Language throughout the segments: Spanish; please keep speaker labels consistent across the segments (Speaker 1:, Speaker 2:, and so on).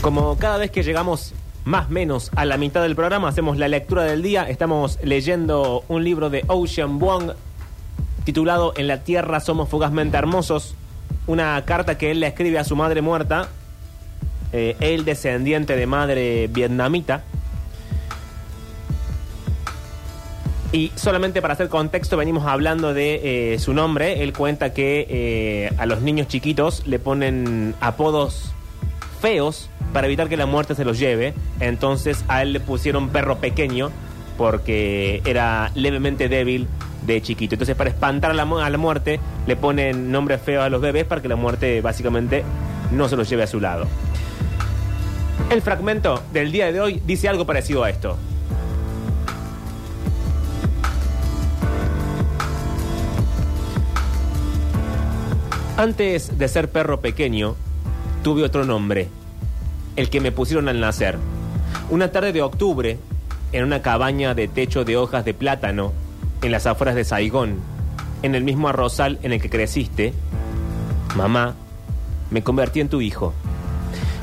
Speaker 1: Como cada vez que llegamos más o menos a la mitad del programa, hacemos la lectura del día. Estamos leyendo un libro de Ocean Wong titulado En la Tierra somos fugazmente hermosos. Una carta que él le escribe a su madre muerta, eh, él descendiente de madre vietnamita. Y solamente para hacer contexto, venimos hablando de eh, su nombre. Él cuenta que eh, a los niños chiquitos le ponen apodos feos para evitar que la muerte se los lleve. Entonces a él le pusieron perro pequeño porque era levemente débil de chiquito. Entonces para espantar a la, muerte le ponen nombres feos a los bebés para que la muerte básicamente no se los lleve a su lado. El fragmento del día de hoy dice algo parecido a esto. Antes de ser perro pequeño, tuve otro nombre, el que me pusieron al nacer. Una tarde de octubre, en una cabaña de techo de hojas de plátano, en las afueras de Saigón, en el mismo arrozal en el que creciste, mamá, me convertí en tu hijo.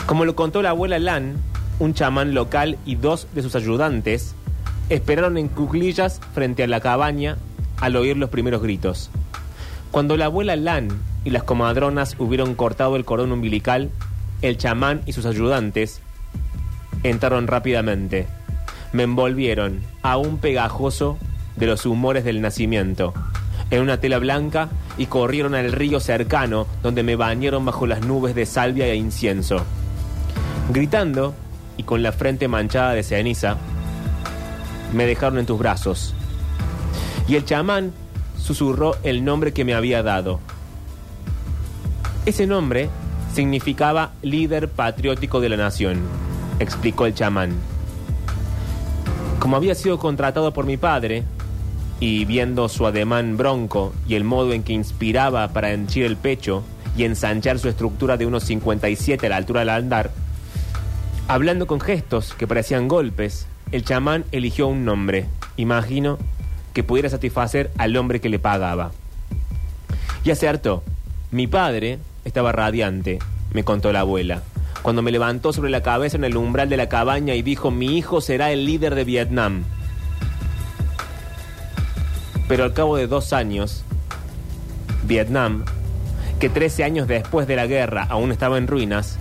Speaker 1: Como lo contó la abuela Lan, un chamán local y dos de sus ayudantes esperaron en cuclillas frente a la cabaña al oír los primeros gritos. Cuando la abuela Lan y las comadronas hubieron cortado el cordón umbilical, el chamán y sus ayudantes entraron rápidamente. Me envolvieron, aún pegajoso de los humores del nacimiento, en una tela blanca y corrieron al río cercano donde me bañaron bajo las nubes de salvia e incienso. Gritando y con la frente manchada de ceniza, me dejaron en tus brazos. Y el chamán susurró el nombre que me había dado. Ese nombre significaba líder patriótico de la nación, explicó el chamán. Como había sido contratado por mi padre, y viendo su ademán bronco y el modo en que inspiraba para henchir el pecho y ensanchar su estructura de unos 57 a la altura del andar, hablando con gestos que parecían golpes, el chamán eligió un nombre, imagino, que pudiera satisfacer al hombre que le pagaba. Y acertó. Mi padre estaba radiante, me contó la abuela, cuando me levantó sobre la cabeza en el umbral de la cabaña y dijo, mi hijo será el líder de Vietnam. Pero al cabo de dos años, Vietnam, que 13 años después de la guerra aún estaba en ruinas,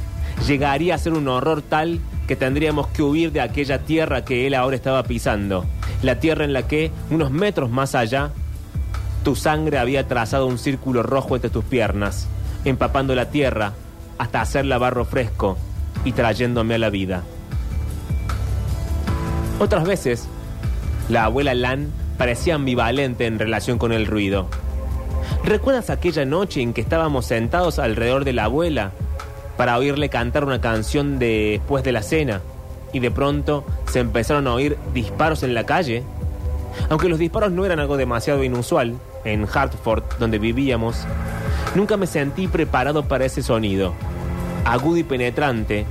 Speaker 1: llegaría a ser un horror tal que tendríamos que huir de aquella tierra que él ahora estaba pisando, la tierra en la que, unos metros más allá, tu sangre había trazado un círculo rojo entre tus piernas, empapando la tierra hasta hacerla barro fresco y trayéndome a la vida. Otras veces, la abuela Lan parecía ambivalente en relación con el ruido. ¿Recuerdas aquella noche en que estábamos sentados alrededor de la abuela para oírle cantar una canción de- después de la cena y de pronto se empezaron a oír disparos en la calle? Aunque los disparos no eran algo demasiado inusual, en Hartford, donde vivíamos, nunca me sentí preparado para ese sonido. Agudo y penetrante,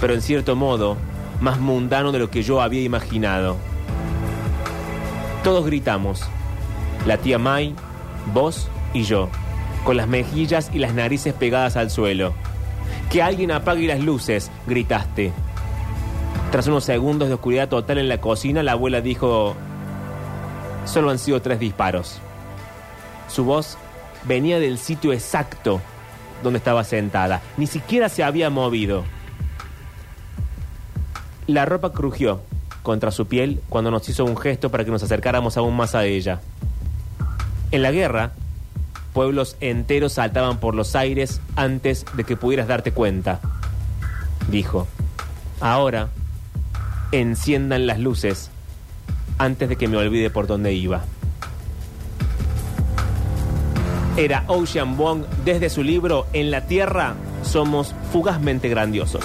Speaker 1: pero en cierto modo más mundano de lo que yo había imaginado. Todos gritamos. La tía May, vos y yo, con las mejillas y las narices pegadas al suelo. Que alguien apague las luces, gritaste. Tras unos segundos de oscuridad total en la cocina, la abuela dijo, solo han sido tres disparos. Su voz venía del sitio exacto donde estaba sentada. Ni siquiera se había movido. La ropa crujió contra su piel cuando nos hizo un gesto para que nos acercáramos aún más a ella. En la guerra, pueblos enteros saltaban por los aires antes de que pudieras darte cuenta. Dijo, ahora, enciendan las luces antes de que me olvide por dónde iba. Era Ocean Wong desde su libro En la Tierra somos fugazmente grandiosos.